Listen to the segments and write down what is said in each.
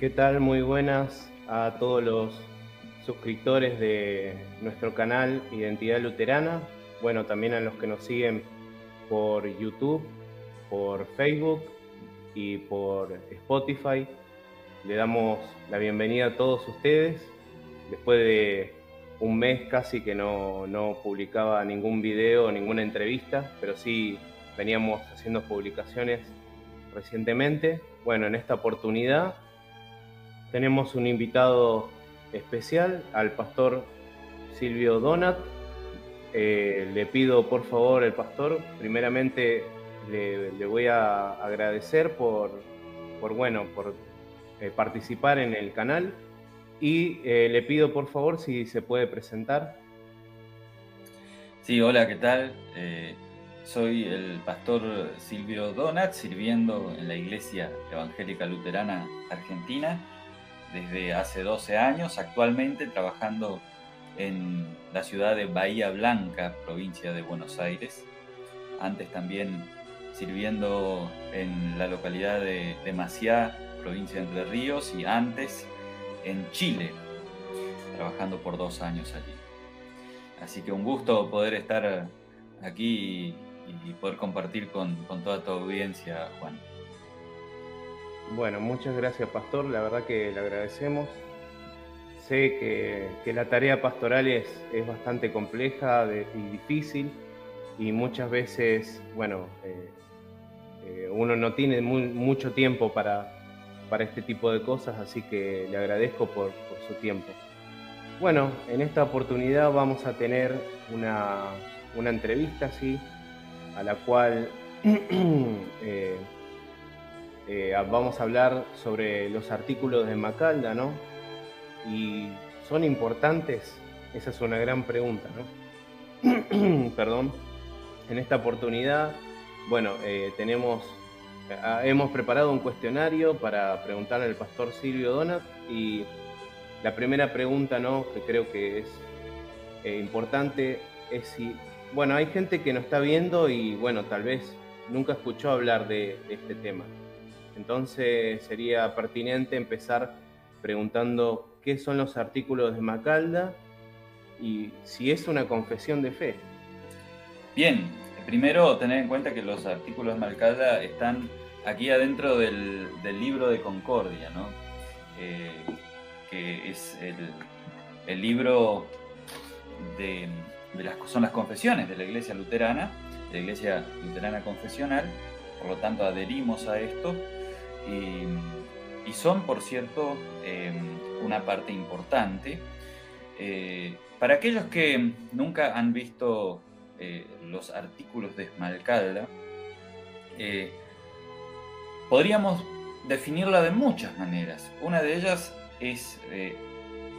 ¿Qué tal? Muy buenas a todos los suscriptores de nuestro canal Identidad Luterana. Bueno, también a los que nos siguen por YouTube, por Facebook y por Spotify. Le damos la bienvenida a todos ustedes. Después de un mes casi que no, no publicaba ningún video, ninguna entrevista, pero sí veníamos haciendo publicaciones recientemente. Bueno, en esta oportunidad tenemos un invitado especial, al pastor Silvio Donat. Eh, le pido por favor el pastor, primeramente le, voy a agradecer por, por bueno, por eh, participar en el canal y eh, le pido por favor si se puede presentar. Sí, hola, ¿qué tal? soy el pastor Silvio Donat, sirviendo en la Iglesia Evangélica Luterana Argentina desde hace 12 años, actualmente trabajando en la ciudad de Bahía Blanca, provincia de Buenos Aires. Antes también sirviendo en la localidad de, de Maciá, provincia de Entre Ríos, y antes en Chile, trabajando por dos años allí. Así que un gusto poder estar aquí y, poder compartir con, con toda tu audiencia, Juan. Bueno, muchas gracias, Pastor. La verdad que le agradecemos. Sé que, la tarea pastoral es, es bastante compleja y difícil y muchas veces, bueno, eh, eh, uno no tiene mucho tiempo para, para este tipo de cosas, así que le agradezco por, su tiempo. Bueno, en esta oportunidad vamos a tener una, una entrevista, sí, a la cual eh, eh, vamos a hablar sobre los artículos de Macalda, ¿no? Y son importantes, esa es una gran pregunta, ¿no? Perdón. En esta oportunidad, bueno, eh, tenemos, ah, hemos preparado un cuestionario para preguntarle al pastor Silvio Donat y la primera pregunta, ¿no? Que creo que es eh, importante es si, bueno, hay gente que nos está viendo y, bueno, tal vez nunca escuchó hablar de este tema. Entonces sería pertinente empezar preguntando qué son los artículos de Macalda y si es una confesión de fe. Bien, primero tener en cuenta que los artículos de Macalda están aquí adentro del, libro de Concordia, ¿no? Eh, que es el, libro de, las, son las confesiones de la Iglesia Luterana, de la Iglesia Luterana Confesional, por lo tanto adherimos a esto y, son, por cierto, em, una parte importante. Eh, para aquellos que nunca han visto eh, los artículos de Esmalcalda, eh, podríamos definirla de muchas maneras. Una de ellas es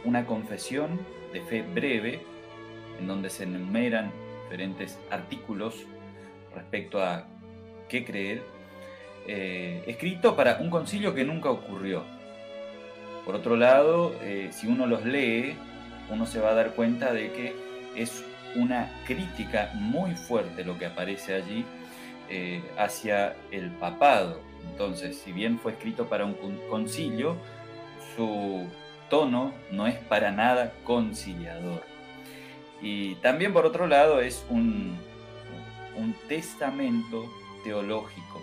una confesión de fe breve, en donde se enumeran diferentes artículos respecto a qué creer eh, escrito para un concilio que nunca ocurrió. Por otro lado, eh, si uno los lee, uno se va a dar cuenta de que es una crítica muy fuerte lo que aparece allí eh, hacia el papado. Entonces, si bien fue escrito para un concilio, su tono no es para nada conciliador. Y también por otro lado es un, un testamento teológico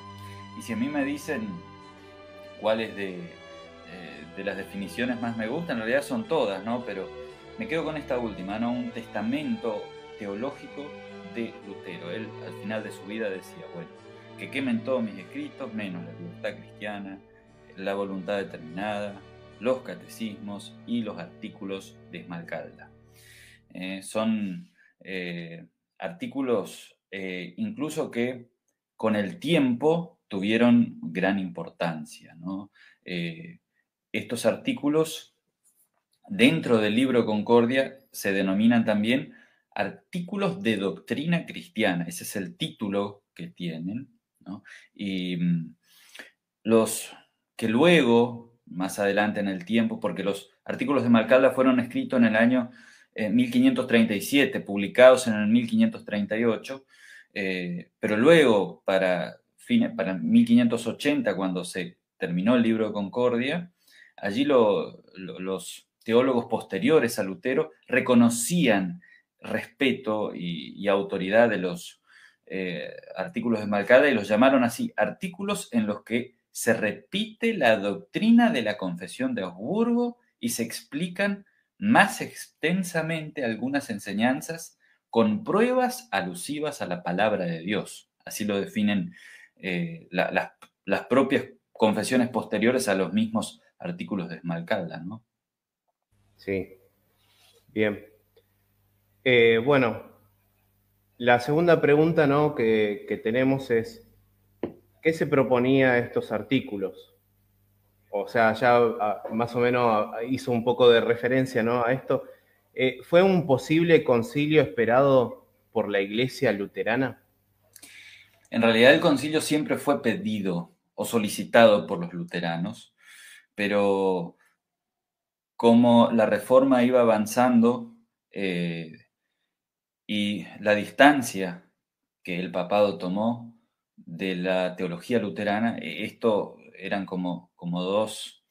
y si a mí me dicen cuáles de, eh, de las definiciones más me gustan, en realidad son todas, ¿no? Pero me quedo con esta última, ¿no? Un testamento teológico de Lutero. Él al final de su vida decía, bueno, que quemen todos mis escritos, menos la libertad cristiana, la voluntad determinada, los catecismos y los artículos de Esmalcalda. Eh, son eh, artículos incluso que con el tiempo tuvieron gran importancia. Eh, estos artículos dentro del libro Concordia se denominan también artículos de doctrina cristiana, ese es el título que tienen, y mm, los que luego, más adelante en el tiempo, porque los artículos de Malcalda fueron escritos en el año 1537, eh, publicados en el 1538, eh, pero luego para para 1580, cuando se terminó el libro de Concordia, allí los teólogos posteriores a Lutero reconocían respeto y, autoridad de los eh, artículos de Malcada y los llamaron así, artículos en los que se repite la doctrina de la confesión de Augsburgo y se explican más extensamente algunas enseñanzas con pruebas alusivas a la palabra de Dios. Así lo definen eh, las propias confesiones posteriores a los mismos artículos de Esmalcalda, ¿no? Sí, bien. Eh, bueno, la segunda pregunta ¿no? que, tenemos es, ¿qué se proponía estos artículos? O sea, ya más o menos hizo un poco de referencia ¿no? a esto. Eh, ¿Fue un posible concilio esperado por la iglesia luterana? En realidad el concilio siempre fue pedido o solicitado por los luteranos, pero como la reforma iba avanzando eh, y la distancia que el papado tomó de la teología luterana, e, esto eran como, como dos,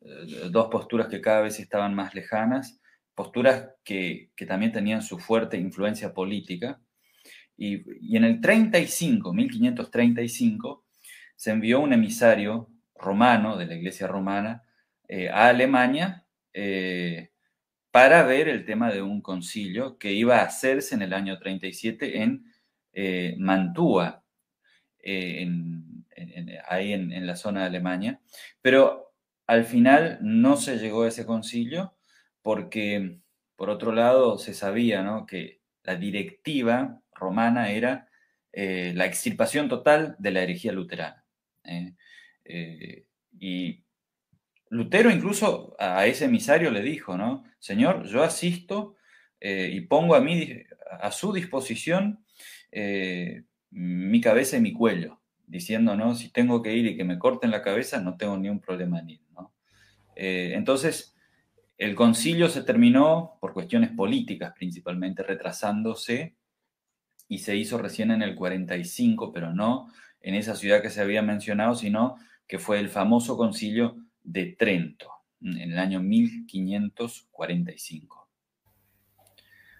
eh, dos posturas que cada vez estaban más lejanas, posturas que, también tenían su fuerte influencia política. Y, en el 35, 1535, se envió un emisario romano de la iglesia romana eh, a Alemania eh, para ver el tema de un concilio que iba a hacerse en el año 37 en eh, Mantua, ahí en, en la zona de Alemania. Pero al final no se llegó a ese concilio porque por otro lado se sabía que la directiva romana era eh, la extirpación total de la herejía luterana. ¿eh? Eh, y Lutero incluso a ese emisario le dijo, ¿no? Señor, yo asisto y pongo a, mí, a su disposición mi cabeza y mi cuello, diciendo, ¿no? Si tengo que ir y que me corten la cabeza, no tengo ni un problema en ir, entonces, el concilio se terminó por cuestiones políticas principalmente, retrasándose y se hizo recién en el 45, pero no en esa ciudad que se había mencionado, sino que fue el famoso concilio de Trento en el año 1545.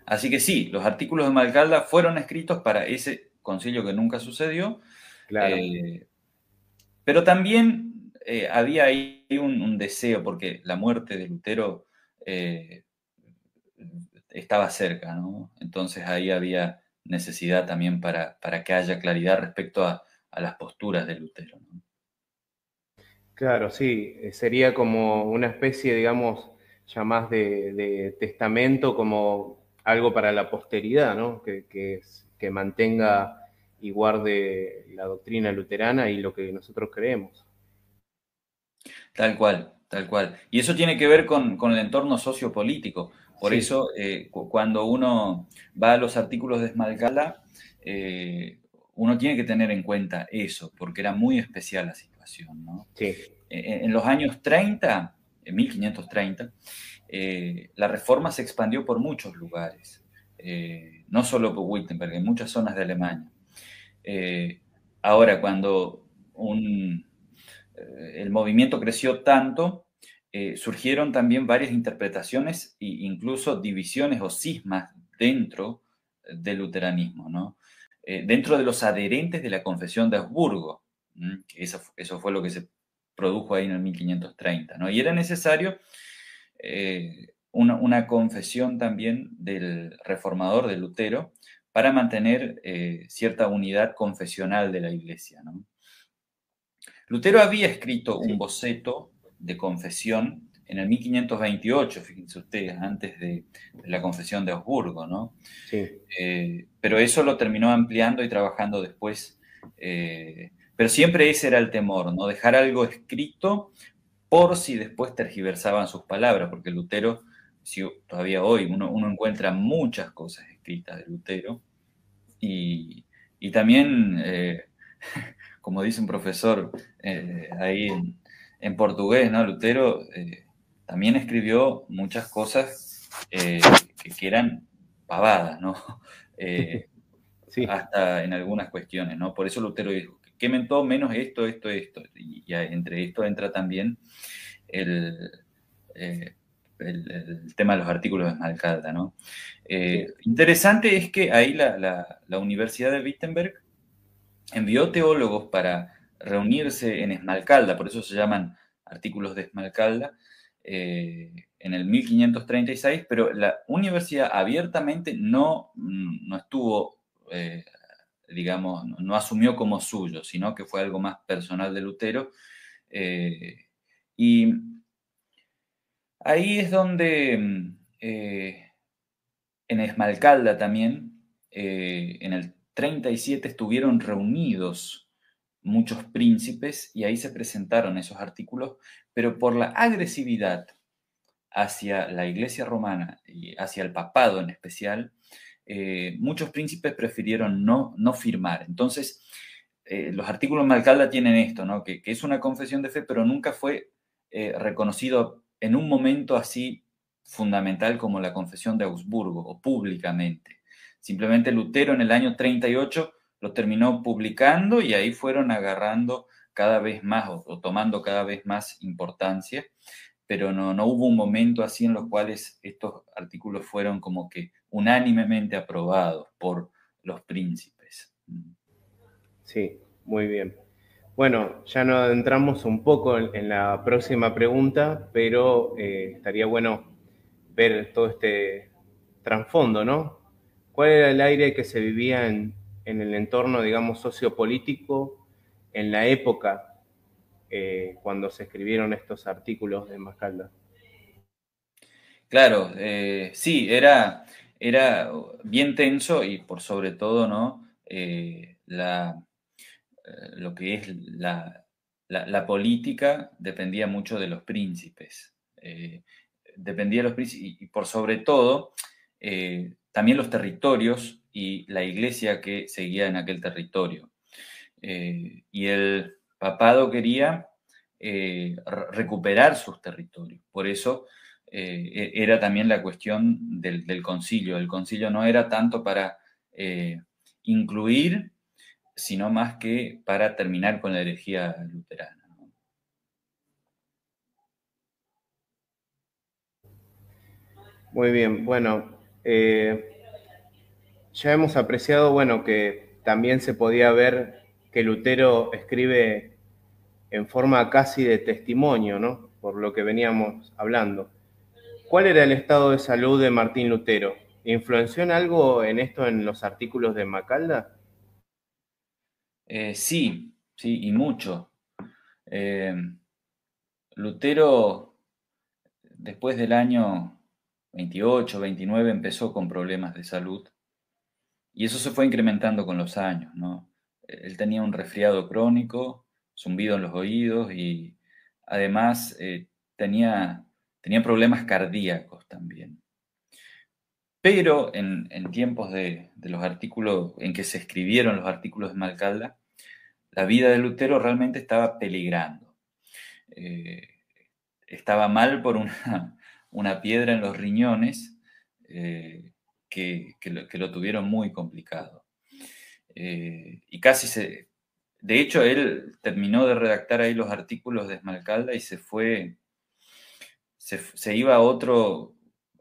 Así que sí, los artículos de Malcalda fueron escritos para ese concilio que nunca sucedió, eh, pero también eh, había ahí un, deseo, porque la muerte de Lutero eh, estaba cerca, ¿no? Entonces ahí había necesidad también para, para que haya claridad respecto a, las posturas de Lutero. Claro, sí, eh, sería como una especie, digamos, ya más de, testamento, como algo para la posteridad, ¿no? Que, que, que mantenga y guarde la doctrina luterana y lo que nosotros creemos. Tal cual, Tal cual. Y eso tiene que ver con, el entorno sociopolítico. Por eso, eh, cuando uno va a los artículos de Esmalcala, eh, uno tiene que tener en cuenta eso, porque era muy especial la situación. ¿no? Sí. E, en, los años 30, en 1530, eh, la reforma se expandió por muchos lugares, no solo por Wittenberg, en muchas zonas de Alemania. ahora, cuando un, eh, el movimiento creció tanto, eh, surgieron también varias interpretaciones e incluso divisiones o cismas dentro del luteranismo, ¿no? Eh, dentro de los adherentes de la confesión de Habsburgo, que eso, fue lo que se produjo ahí en el 1530, ¿no? Y era necesario una, confesión también del reformador de Lutero para mantener cierta unidad confesional de la iglesia, ¿no? Lutero había escrito un boceto de confesión en el 1528, fíjense ustedes, antes de, la confesión de Augsburgo, ¿no? Sí. Eh, pero eso lo terminó ampliando y trabajando después. Eh, pero siempre ese era el temor, ¿no? Dejar algo escrito por si después tergiversaban sus palabras, porque Lutero, si todavía hoy uno, encuentra muchas cosas escritas de Lutero, y, también eh, como dice un profesor eh, ahí en, portugués, ¿no? Lutero eh, también escribió muchas cosas eh, que, eran pavadas, ¿no? Hasta en algunas cuestiones, ¿no? Por eso Lutero dijo, que mentó menos esto, esto, esto. Y, entre esto entra también el, tema de los artículos de Esmalcalda. ¿no? Interesante es que ahí la, Universidad de Wittenberg envió teólogos para reunirse en Esmalcalda, por eso se llaman artículos de Esmalcalda, en el 1536, pero la universidad abiertamente no, mm, no estuvo, eh, digamos, no, asumió como suyo, sino que fue algo más personal de Lutero. Eh, y ahí es donde mm, eh, en Esmalcalda también, en el 37 estuvieron reunidos muchos príncipes y ahí se presentaron esos artículos, pero por la agresividad hacia la iglesia romana y hacia el papado en especial, eh, muchos príncipes prefirieron no, no firmar. Entonces, eh, los artículos Malcalda tienen esto, ¿no? que, es una confesión de fe, pero nunca fue eh, reconocido en un momento así fundamental como la confesión de Augsburgo o públicamente. Simplemente Lutero en el año 38 lo terminó publicando y ahí fueron agarrando cada vez más o tomando cada vez más importancia pero no, no hubo un momento así en los cuales estos artículos fueron como que unánimemente aprobados por los príncipes. Sí, muy bien. Bueno, ya nos adentramos un poco en, la próxima pregunta, pero eh, estaría bueno ver todo este trasfondo, ¿no? ¿Cuál era el aire que se vivía en, en el entorno, digamos, sociopolítico en la época eh, cuando se escribieron estos artículos de Mascalda. Claro, eh, sí, era, era bien tenso y por sobre todo, ¿no? Eh, la, lo que es la, la, política dependía mucho de los príncipes. dependía de los príncipes y, por sobre todo también los territorios y la iglesia que seguía en aquel territorio. y el, papado quería eh, recuperar sus territorios. Por eso eh, e-, era también la cuestión del, concilio. El concilio no era tanto para eh, incluir, sino más que para terminar con la herejía luterana. Muy bien, bueno, ya hemos apreciado, bueno, que también se podía ver que Lutero escribe en forma casi de testimonio, ¿no? Por lo que veníamos hablando. ¿Cuál era el estado de salud de Martín Lutero? ¿Influenció en algo en esto en los artículos de Macalda? Eh, sí, sí, y mucho. Eh, Lutero, después del año 28, 29, empezó con problemas de salud. Y eso se fue incrementando con los años, ¿no? él tenía un resfriado crónico, zumbido en los oídos y además eh, tenía, tenía problemas cardíacos también. Pero en, tiempos de, los artículos, en que se escribieron los artículos de Malcalda, la vida de Lutero realmente estaba peligrando. Eh, estaba mal por una, una, piedra en los riñones eh, que, que lo tuvieron muy complicado. Eh, y casi se... De hecho, él terminó de redactar ahí los artículos de Esmalcalda y se fue, se, iba a otro,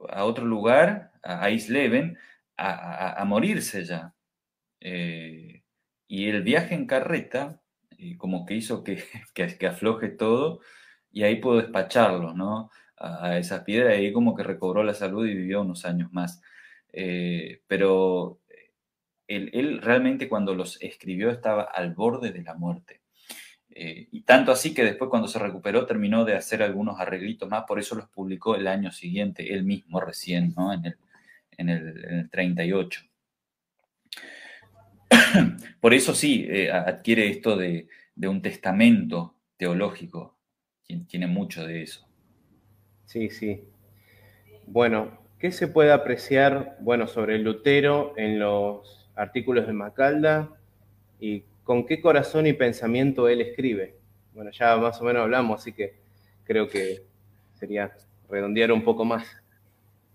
a otro lugar, a Isleven, a, a, morirse ya. Eh, y el viaje en carreta, eh, como que hizo que, que, afloje todo, y ahí pudo despacharlo, ¿no? A, esa piedra, y ahí como que recobró la salud y vivió unos años más. Pero él, realmente cuando los escribió estaba al borde de la muerte. Eh, y tanto así que después cuando se recuperó terminó de hacer algunos arreglitos más, por eso los publicó el año siguiente, él mismo recién, ¿no? en, el, en, el, 38. por eso sí, eh, adquiere esto de, de, un testamento teológico, tiene mucho de eso. Sí, sí. Bueno, ¿qué se puede apreciar, bueno, sobre Lutero en los artículos de Macalda y con qué corazón y pensamiento él escribe. Bueno, ya más o menos hablamos, así que creo que sería redondear un poco más.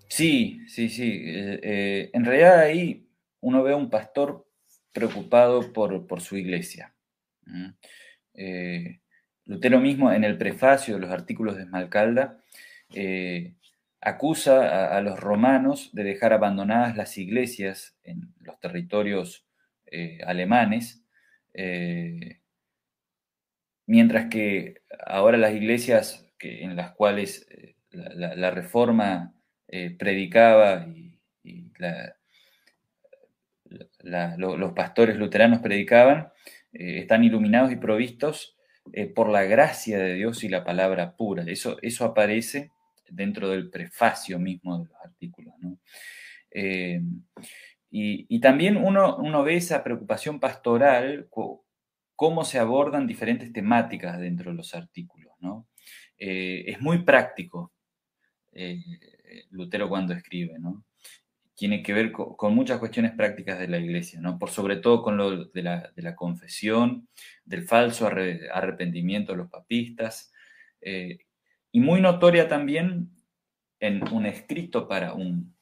Sí, sí, sí. Eh, eh, en realidad ahí uno ve a un pastor preocupado por, su iglesia. Eh, Lutero mismo en el prefacio de los artículos de Esmalcalda acusa a, los romanos de dejar abandonadas las iglesias en los territorios eh, alemanes, eh, mientras que ahora las iglesias en las cuales la, reforma predicaba y, los pastores luteranos predicaban, están iluminados y provistos por la gracia de Dios y la palabra pura. Eso, eso aparece dentro del prefacio mismo de los artículos. Eh, y, también uno, ve esa preocupación pastoral, cómo se abordan diferentes temáticas dentro de los artículos. Eh, es muy práctico eh, Lutero cuando escribe, tiene que ver con, muchas cuestiones prácticas de la iglesia, ¿no? por sobre todo con lo de la, confesión, del falso arrepentimiento de los papistas, y muy notoria también en un escrito para un,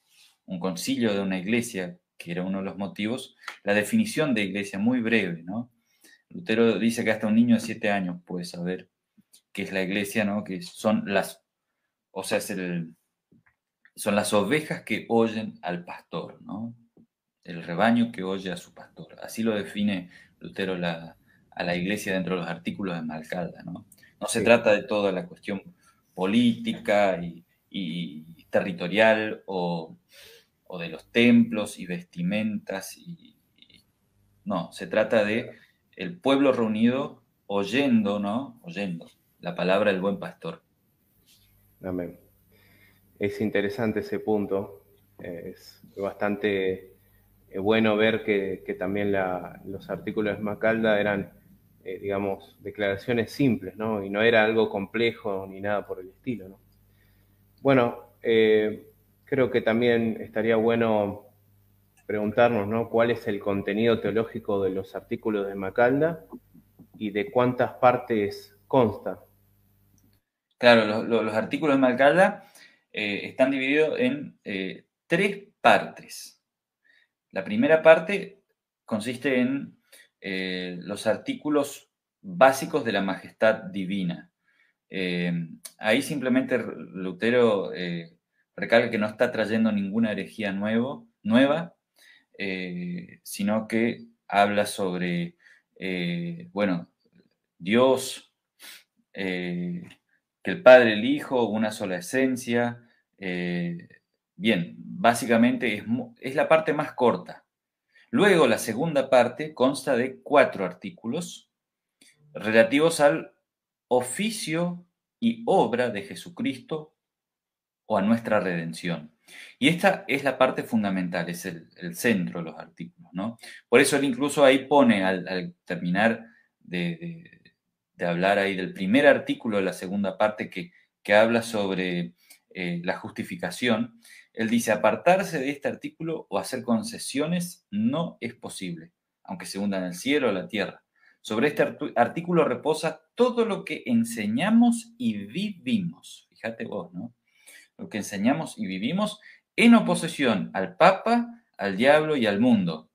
concilio de una iglesia, que era uno de los motivos, la definición de iglesia muy breve, ¿no? Lutero dice que hasta un niño de siete años puede saber qué es la iglesia, ¿no? Que son las, o sea, son las ovejas que oyen al pastor, ¿no? El rebaño que oye a su pastor. Así lo define Lutero a la iglesia dentro de los artículos de Malcalda, ¿no? No se trata de toda la cuestión política y, territorial o, de los templos y vestimentas. Y, no, se trata de el pueblo reunido oyendo, ¿no? Oyendo la palabra del buen pastor. Amén. Es interesante ese punto. Es bastante eh, bueno ver que, también los artículos de Macalda eran eh, digamos, declaraciones simples, ¿no? Y no era algo complejo ni nada por el estilo, ¿no? Bueno, eh, creo que también estaría bueno preguntarnos, ¿no? ¿Cuál es el contenido teológico de los artículos de Macalda y de cuántas partes consta? Claro, los, artículos de Macalda eh, están divididos en tres partes. La primera parte consiste en eh, los artículos básicos de la majestad divina. Eh, ahí simplemente Lutero eh, recalca que no está trayendo ninguna herejía nueva, sino que habla sobre, bueno, Dios, que el Padre, el Hijo, una sola esencia. bien, básicamente es, es la parte más corta Luego, la segunda parte consta de cuatro artículos relativos al oficio y obra de Jesucristo o a nuestra redención. Y esta es la parte fundamental, es el, centro de los artículos, ¿no? Por eso él incluso ahí pone, al, terminar de, hablar ahí del primer artículo de la segunda parte que, habla sobre eh, la justificación, él dice, apartarse de este artículo o hacer concesiones no es posible, aunque se hunda en el cielo o la tierra. Sobre este artículo reposa todo lo que enseñamos y vivimos. Fíjate vos, ¿no? Lo que enseñamos y vivimos en oposición al Papa, al diablo y al mundo.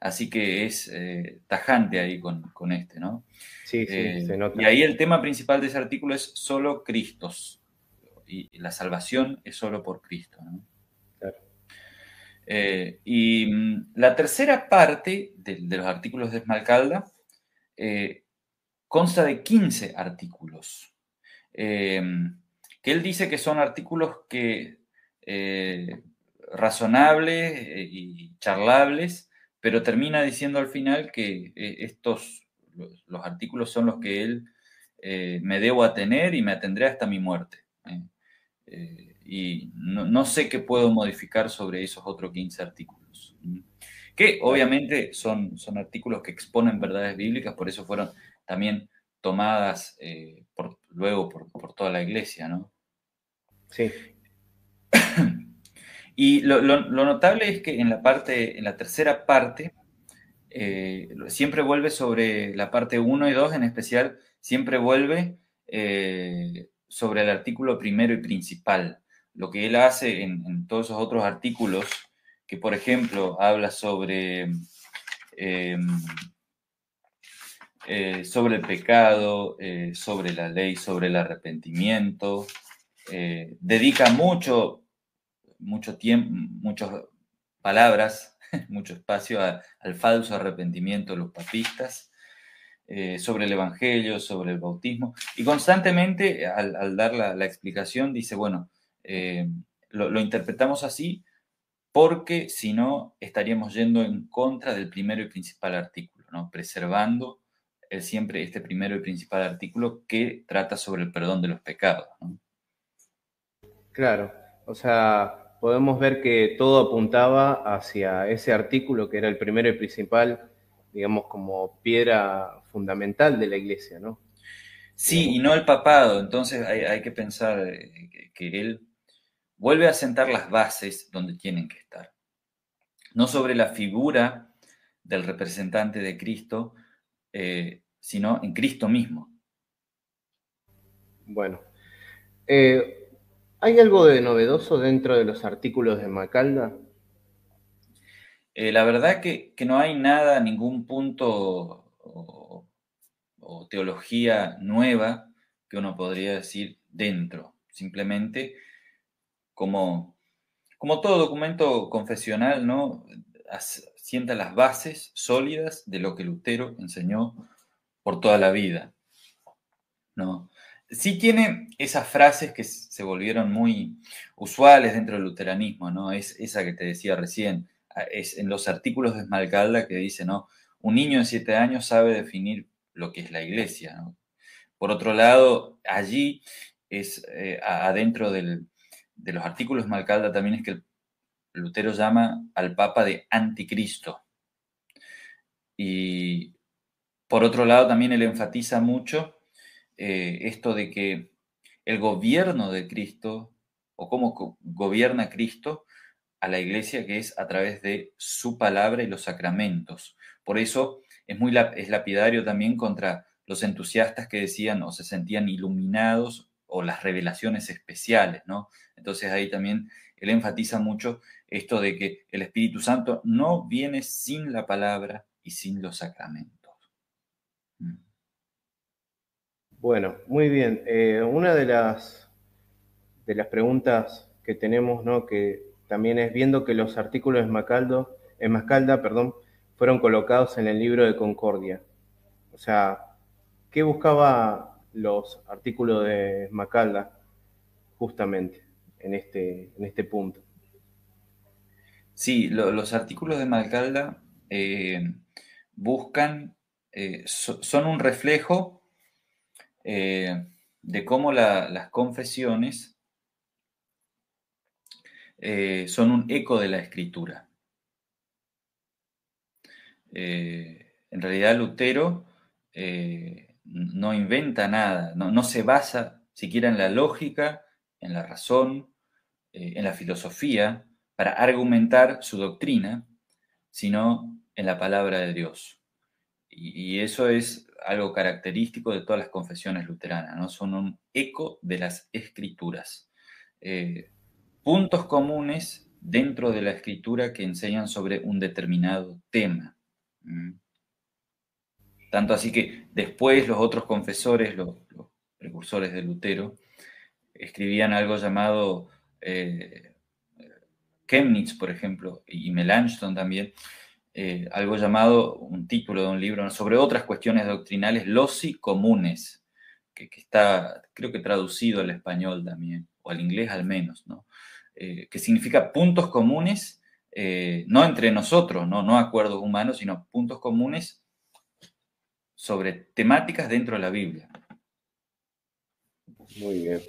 Así que es eh, tajante ahí con, este, ¿no? Sí, sí, eh, se nota. Y ahí el tema principal de ese artículo es solo Cristos y la salvación es solo por Cristo. Eh, y mm, la tercera parte de, los artículos de Esmalcalda eh, consta de 15 artículos, eh, que él dice que son artículos que razonables y charlables, pero termina diciendo al final que estos, los, artículos son los que él me debo atener y me atendré hasta mi muerte. Eh, y no, sé qué puedo modificar sobre esos otros 15 artículos. Que obviamente son, son artículos que exponen verdades bíblicas, por eso fueron también tomadas eh, por, luego por, toda la iglesia, ¿no? Sí. Y lo, notable es que en la parte, en la tercera parte, eh, siempre vuelve sobre la parte 1 y 2 en especial, siempre vuelve sobre el artículo primero y principal. Lo que él hace en, todos esos otros artículos, que por ejemplo habla sobre, em, eh, sobre el pecado, eh, sobre la ley, sobre el arrepentimiento. Eh, dedica mucho, mucho tiempo, muchas palabras, mucho espacio al falso arrepentimiento de los papistas, sobre el Evangelio, sobre el bautismo. Y constantemente, al, dar la, explicación, dice, bueno, lo, lo interpretamos así porque si no estaríamos yendo en contra del primero y principal artículo, ¿no? preservando siempre este primero y principal artículo que trata sobre el perdón de los pecados. Claro, o sea, podemos ver que todo apuntaba hacia ese artículo que era el primero y principal, digamos, como piedra fundamental de la iglesia, ¿no? Sí, y no el papado, entonces hay que pensar eh, que él vuelve a sentar las bases donde tienen que estar. No sobre la figura del representante de Cristo, eh, sino en Cristo mismo. Bueno, eh, ¿hay algo de novedoso dentro de los artículos de Macalda? Eh, la verdad que, que, no hay nada, ningún punto o, teología nueva que uno podría decir dentro. Simplemente como, como todo documento confesional, ¿no? sienta las bases sólidas de lo que Lutero enseñó por toda la vida. ¿no? Sí tiene esas frases que se volvieron muy usuales dentro del luteranismo, ¿no? Es esa que te decía recién, es en los artículos de Esmalcalda que dice, ¿no? Un niño de siete años sabe definir lo que es la iglesia, Por otro lado, allí es eh, adentro de los artículos Malcalda también es que Lutero llama al Papa de anticristo. Y por otro lado también él enfatiza mucho eh, esto de que el gobierno de Cristo, o cómo gobierna Cristo a la iglesia, que es a través de su palabra y los sacramentos. Por eso es muy es lapidario también contra los entusiastas que decían o se sentían iluminados o las revelaciones especiales, ¿no? Entonces ahí también él enfatiza mucho esto de que el Espíritu Santo no viene sin la palabra y sin los sacramentos. Mm. Bueno, muy bien. Eh, una de las, de las preguntas que tenemos, ¿no? que también es viendo que los artículos de Macaldo, en Mascalda perdón, fueron colocados en el libro de Concordia. O sea, ¿qué buscaba los artículos de Macalda justamente en este, en este punto. Sí, los artículos de Macalda eh, buscan, eh, son un reflejo eh, de cómo las confesiones son un eco de la escritura. En realidad Lutero no inventa nada, no, se basa siquiera en la lógica, en la razón, eh, en la filosofía, para argumentar su doctrina, sino en la palabra de Dios. Y, eso es algo característico de todas las confesiones luteranas, ¿no? Son un eco de las escrituras. Eh, puntos comunes dentro de la escritura que enseñan sobre un determinado tema. Tanto así que después los otros confesores, los, precursores de Lutero, escribían algo llamado eh, Chemnitz, por ejemplo, y Melanchthon también, eh, algo llamado, un título de un libro sobre otras cuestiones doctrinales, loci comunes, que, está, creo que traducido al español también, o al inglés al menos, ¿no? Eh, que significa puntos comunes, no entre nosotros, ¿no? no acuerdos humanos, sino puntos comunes sobre temáticas dentro de la Biblia. Muy bien.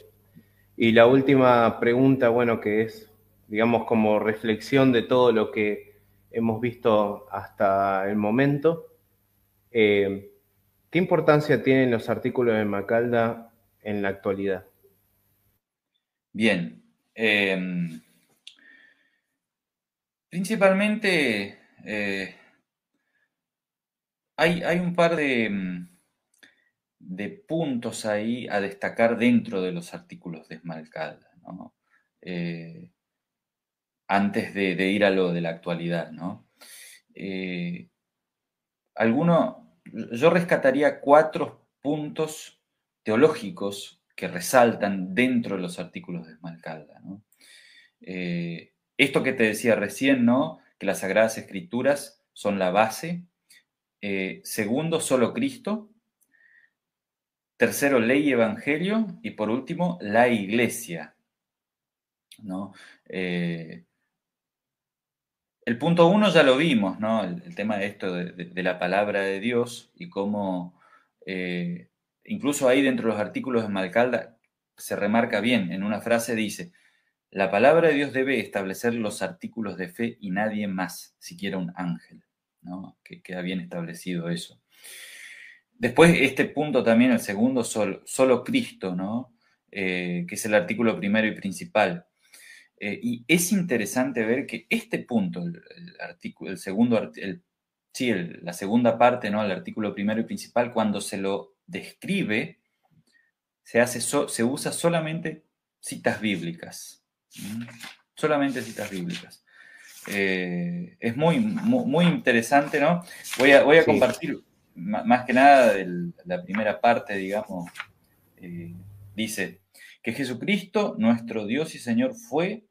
Y la última pregunta, bueno, que es, digamos, como reflexión de todo lo que hemos visto hasta el momento. Eh, ¿Qué importancia tienen los artículos de Macalda en la actualidad? Bien. Em, principalmente eh, hay, un par mm, de, puntos ahí a destacar dentro de los artículos de Esmalcalda, eh, antes de, ir a lo de la actualidad, ¿no? Eh, alguno, yo rescataría cuatro puntos teológicos que resaltan dentro de los artículos de Esmalcalda. Eh, esto que te decía recién, ¿no? que las Sagradas Escrituras son la base. Eh, segundo, solo Cristo. Tercero, ley y evangelio. Y por último, la iglesia. ¿no? Eh, el punto uno ya lo vimos, ¿no? El, tema de esto de, la palabra de Dios y cómo eh, incluso ahí dentro de los artículos de Malcalda se remarca bien, en una frase dice, la palabra de Dios debe establecer los artículos de fe y nadie más, siquiera un ángel, ¿no? Que queda bien establecido eso. Después, este punto también, el segundo, solo, Cristo, ¿no? Eh, que es el artículo primero y principal. Eh, y es interesante ver que este punto, el, artículo, el segundo, sí, la segunda parte, ¿no? El artículo primero y principal, cuando se lo describe, se, hace se usa solamente citas bíblicas. Solamente citas bíblicas. Eh, es muy, muy, interesante, ¿no? Voy a, voy a compartir más que nada la primera parte, digamos, eh, dice, que Jesucristo, nuestro Dios y Señor, fue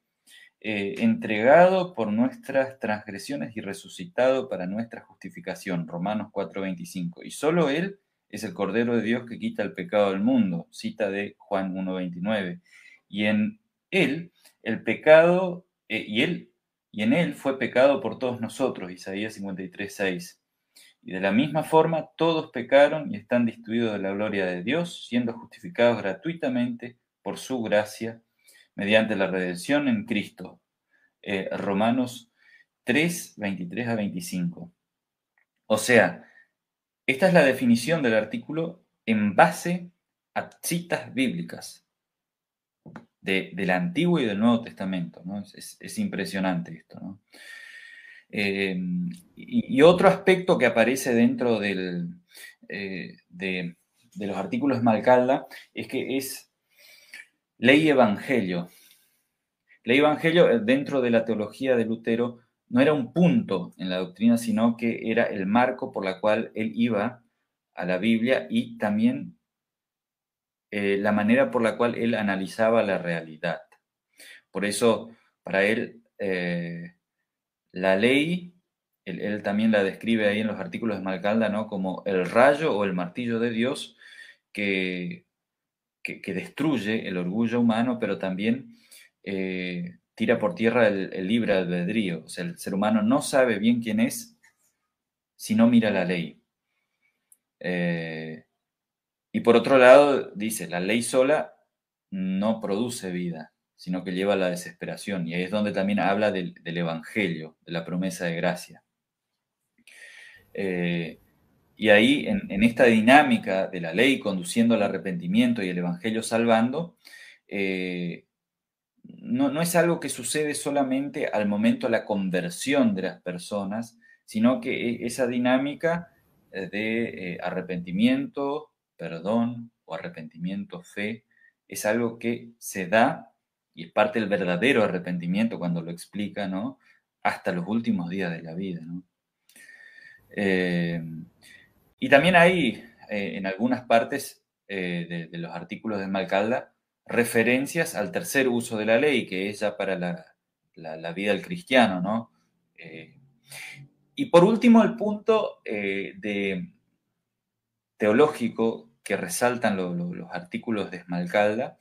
eh, entregado por nuestras transgresiones y resucitado para nuestra justificación. Romanos 4:25. Y solo Él es el Cordero de Dios que quita el pecado del mundo. Cita de Juan 1:29. Y en Él, el pecado, eh, y Él, y en Él fue pecado por todos nosotros. Isaías 53:6. Y de la misma forma, todos pecaron y están destruidos de la gloria de Dios, siendo justificados gratuitamente por su gracia mediante la redención en Cristo. Eh, Romanos 3, 23 a 25. O sea, esta es la definición del artículo en base a citas bíblicas del Antiguo y del Nuevo Testamento. Es, impresionante esto. Eh, y, otro aspecto que aparece dentro eh, de, los artículos de Malcalda es que es Ley Evangelio. Ley Evangelio eh, dentro de la teología de Lutero no era un punto en la doctrina, sino que era el marco por la cual él iba a la Biblia y también eh, la manera por la cual él analizaba la realidad. Por eso, para él, eh, la ley, él, también la describe ahí en los artículos de Malcalda, ¿no? Como el rayo o el martillo de Dios que que, destruye el orgullo humano, pero también eh, tira por tierra el, libre albedrío. O sea, el ser humano no sabe bien quién es si no mira la ley. Y por otro lado, dice, la ley sola no produce vida, sino que lleva a la desesperación. Y ahí es donde también habla del, Evangelio, de la promesa de gracia. Eh, y ahí, en, esta dinámica de la ley conduciendo al arrepentimiento y el Evangelio salvando, eh, no, es algo que sucede solamente al momento de la conversión de las personas, sino que e, esa dinámica eh, de arrepentimiento, perdón o arrepentimiento, fe, es algo que se da y es parte del verdadero arrepentimiento cuando lo explica, ¿no? Hasta los últimos días de la vida, ¿no? Y también hay eh, en algunas partes eh, de, los artículos de Malcalda referencias al tercer uso de la ley, que es ya para la, vida del cristiano, ¿no? Eh, y por último, el punto de, teológico que resaltan los artículos de Esmalcalda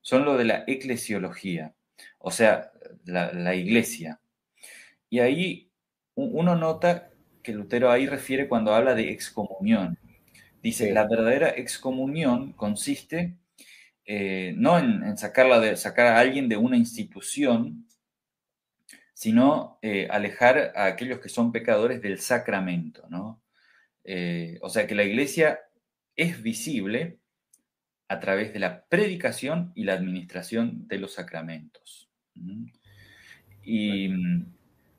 son lo de la eclesiología, o sea, la, la iglesia. Y ahí uno nota que Lutero ahí refiere cuando habla de excomunión. Dice, la verdadera excomunión consiste eh, no en, sacarla de, sacar a alguien de una institución, sino eh, alejar a aquellos que son pecadores del sacramento, ¿no? Eh, o sea que la iglesia es visible a través de la predicación y la administración de los sacramentos. Y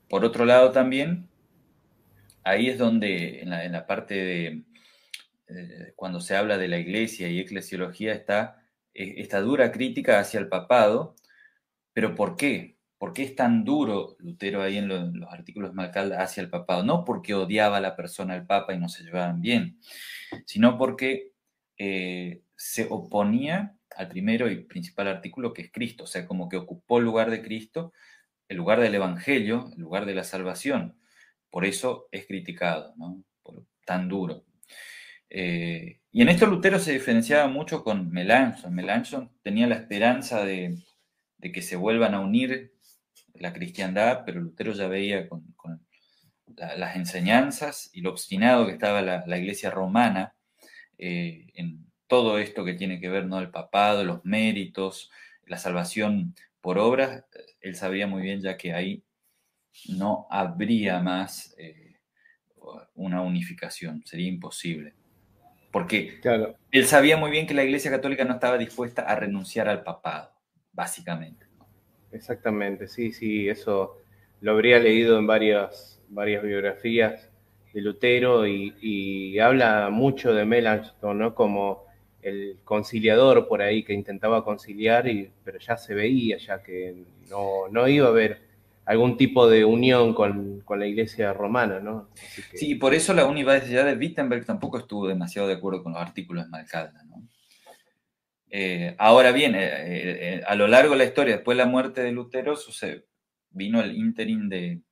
por otro lado también, ahí es donde en la, parte de, eh, cuando se habla de la iglesia y eclesiología está e, esta dura crítica hacia el papado, pero ¿por qué? ¿Por qué es tan duro Lutero ahí en, los artículos de Malcalda hacia el papado? No porque odiaba a la persona al papa y no se llevaban bien, sino porque eh, se oponía al primero y principal artículo que es Cristo, o sea, como que ocupó el lugar de Cristo, el lugar del Evangelio, el lugar de la salvación. Por eso es criticado, ¿no? Tan duro. Eh, y en esto Lutero se diferenciaba mucho con Melanchthon. Melanchthon tenía la esperanza de, que se vuelvan a unir la cristiandad, pero Lutero ya veía con, las enseñanzas y lo obstinado que estaba la, iglesia romana eh, en todo esto que tiene que ver, ¿no? El papado, los méritos, la salvación por obras, él sabía muy bien ya que ahí no habría más eh, una unificación, sería imposible. Porque él sabía muy bien que la Iglesia Católica no estaba dispuesta a renunciar al papado, básicamente. Exactamente, sí, sí, eso lo habría leído en varias, varias biografías de Lutero y, habla mucho de Melanchthon, ¿no? Como el conciliador por ahí que intentaba conciliar, y, pero ya se veía ya que no, no iba a haber algún tipo de unión con, la iglesia romana, ¿no? Sí, por eso la Universidad de Wittenberg tampoco estuvo demasiado de acuerdo con los artículos de Malcalda, ¿no? Eh, ahora bien, eh, eh, a lo largo de la historia, después de la muerte de Lutero, sucede, vino el interim de,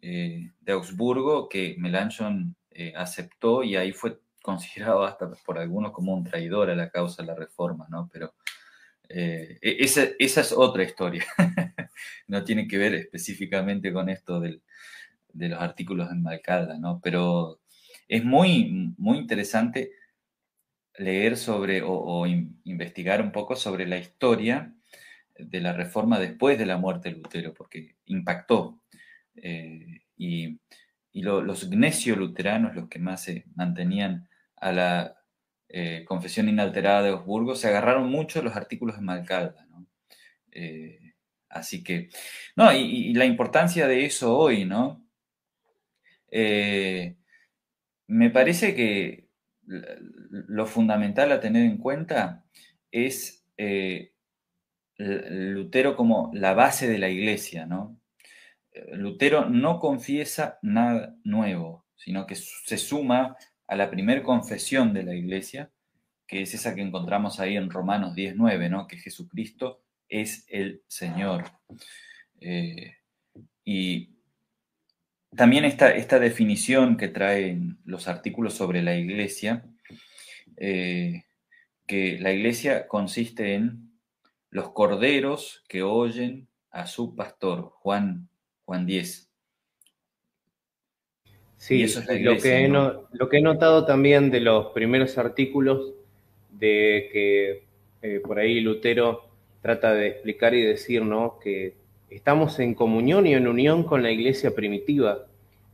de Augsburgo que Melanchthon aceptó y ahí fue considerado hasta por algunos como un traidor a la causa de la reforma, ¿no? Pero e-, esa, esa, es otra historia. no tiene que ver específicamente con esto de los artículos en Malcalda, ¿no? Pero es muy, muy interesante leer sobre o, investigar un poco sobre la historia de la reforma después de la muerte de Lutero, porque impactó. Eh, y, los gnesioluteranos, los que más se mantenían a la eh, confesión inalterada de Augsburgo, se agarraron mucho los artículos de Malcalda. Eh, Así que, no, y, la importancia de eso hoy, ¿no? Me parece que lo fundamental a tener en cuenta es eh, Lutero como la base de la iglesia, ¿no? Lutero no confiesa nada nuevo, sino que se suma a la primer confesión de la iglesia, que es esa que encontramos ahí en Romanos 19, ¿no? Que Jesucristo es el Señor. Eh, y también esta, esta, definición que traen los artículos sobre la iglesia, eh, que la iglesia consiste en los corderos que oyen a su pastor, Juan, Juan 10. Sí, que lo que he notado también de los primeros artículos, de que eh, por ahí Lutero trata de explicar y decir, ¿no? Que estamos en comunión y en unión con la iglesia primitiva,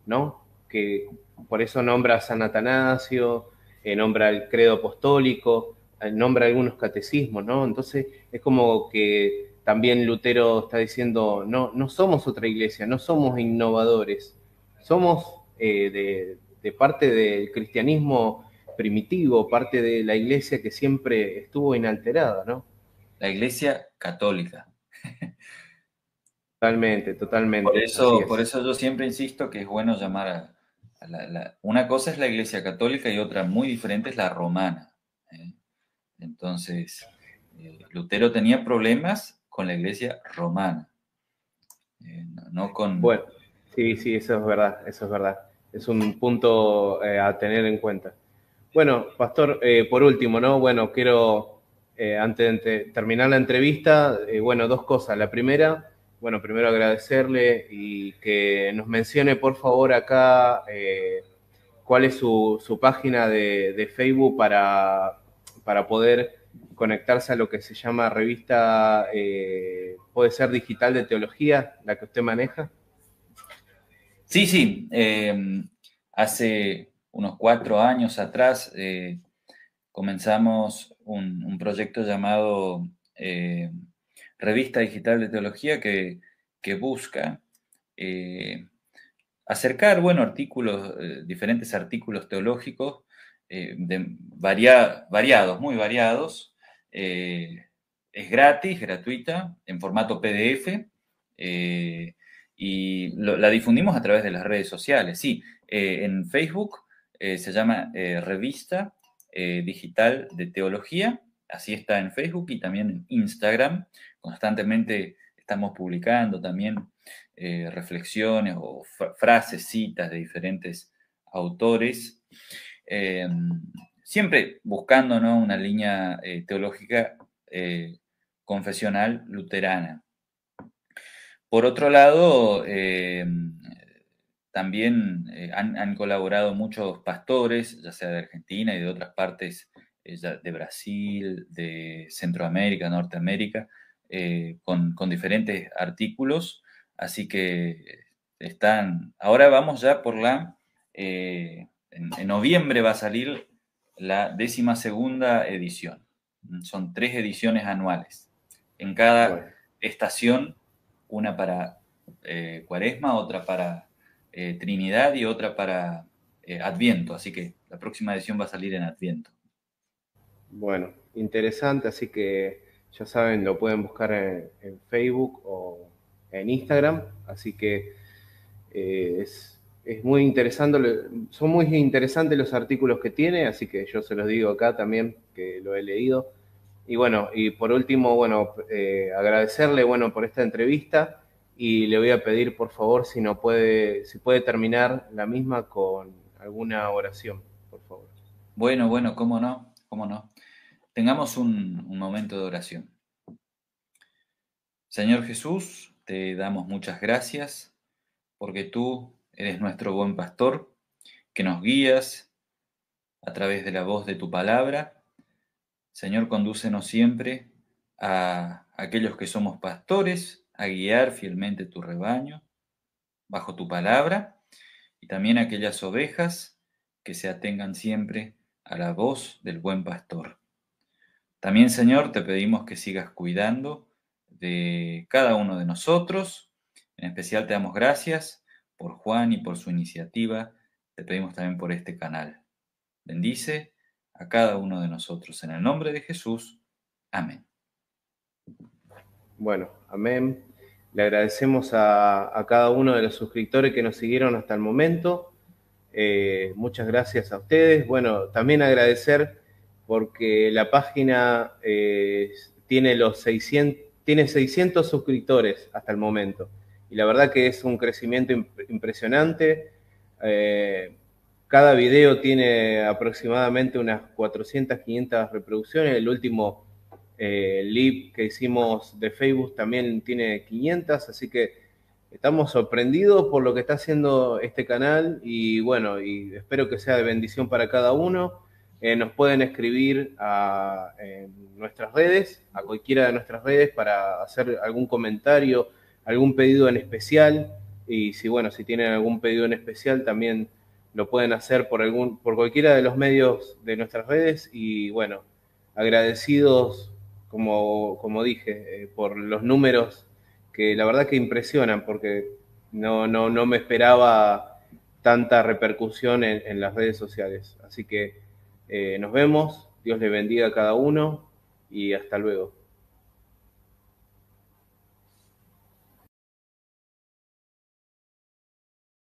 ¿no? Que por eso nombra a San Atanasio, eh, nombra el credo apostólico, eh, nombra algunos catecismos, ¿no? Entonces es como que también Lutero está diciendo, no, no somos otra iglesia, no somos innovadores, somos eh, de, de parte del cristianismo primitivo, parte de la iglesia que siempre estuvo inalterada, ¿no? la Iglesia Católica. Totalmente, totalmente. Por eso, por eso yo siempre insisto que es bueno llamar a, la, Una cosa es la Iglesia Católica y otra muy diferente es la romana. ¿eh? Entonces, eh, Lutero tenía problemas con la Iglesia romana, eh, no, con... Bueno, sí, sí, eso es verdad, eso es verdad. Es un punto a tener en cuenta. Bueno, Pastor, por último, ¿no? Bueno, quiero antes de terminar la entrevista, bueno, dos cosas. La primera, bueno, primero agradecerle y que nos mencione por favor acá eh, cuál es su, página de, Facebook para, para, poder conectarse a lo que se llama revista, puede ser digital de teología, la que usted maneja. Sí, sí. hace unos cuatro años atrás comenzamos un, proyecto llamado eh, Revista Digital de Teología que, busca eh, acercar, bueno, artículos, eh, diferentes artículos teológicos de variados, muy variados. es gratis, gratuita, en formato PDF Eh, y la difundimos a través de las redes sociales. Sí, eh, en Facebook se llama Revista Digital de Teología, así está en Facebook y también en Instagram. Constantemente estamos publicando también reflexiones o frases, citas de diferentes autores. siempre buscando una línea teológica confesional luterana. Por otro lado, eh, también eh, han, colaborado muchos pastores, ya sea de Argentina y de otras partes eh, de Brasil, de Centroamérica, Norteamérica, con, diferentes artículos. Así que están. Ahora vamos ya por la. En, en, noviembre va a salir la décima segunda edición. Son tres ediciones anuales en cada estación, una para eh, Cuaresma, otra para eh, Trinidad y otra para eh, Adviento. Así que la próxima edición va a salir en Adviento. Bueno, interesante, así que ya saben, lo pueden buscar en, Facebook o en Instagram, así que es, es, muy interesante, son muy interesantes los artículos que tiene, así que yo se los digo acá también, que lo he leído. Y bueno, y por último, bueno, eh, agradecerle, bueno, por esta entrevista y le voy a pedir, por favor, si no puede, si puede terminar la misma con alguna oración, por favor. Bueno, bueno, cómo no, cómo no. Tengamos un, momento de oración. Señor Jesús, te damos muchas gracias porque tú eres nuestro buen pastor, que nos guías a través de la voz de tu palabra Señor, condúcenos siempre a aquellos que somos pastores, a guiar fielmente tu rebaño bajo tu palabra y también a aquellas ovejas que se atengan siempre a la voz del buen pastor. También, Señor, te pedimos que sigas cuidando de cada uno de nosotros. En especial te damos gracias por Juan y por su iniciativa. Te pedimos también por este canal. Bendice a cada uno de nosotros. En el nombre de Jesús. Amén. Bueno, amén. Le agradecemos a, cada uno de los suscriptores que nos siguieron hasta el momento. Eh, muchas gracias a ustedes. Bueno, también agradecer porque la página eh, tiene, los 600, tiene 600 suscriptores hasta el momento. Y la verdad que es un crecimiento impresionante. Eh, cada video tiene aproximadamente unas 400, 500 reproducciones. El último eh, live que hicimos de Facebook también tiene 500, así que estamos sorprendidos por lo que está haciendo este canal y bueno, y espero que sea de bendición para cada uno. Eh, nos pueden escribir a, nuestras redes, a cualquiera de nuestras redes para hacer algún comentario, algún pedido en especial. Y si bueno, si tienen algún pedido en especial también lo pueden hacer por, algún, por cualquiera de los medios de nuestras redes y bueno, agradecidos, como, como dije, eh, por los números que la verdad que impresionan porque no, no, no me esperaba tanta repercusión en, las redes sociales. Así que eh, nos vemos, Dios le bendiga a cada uno y hasta luego.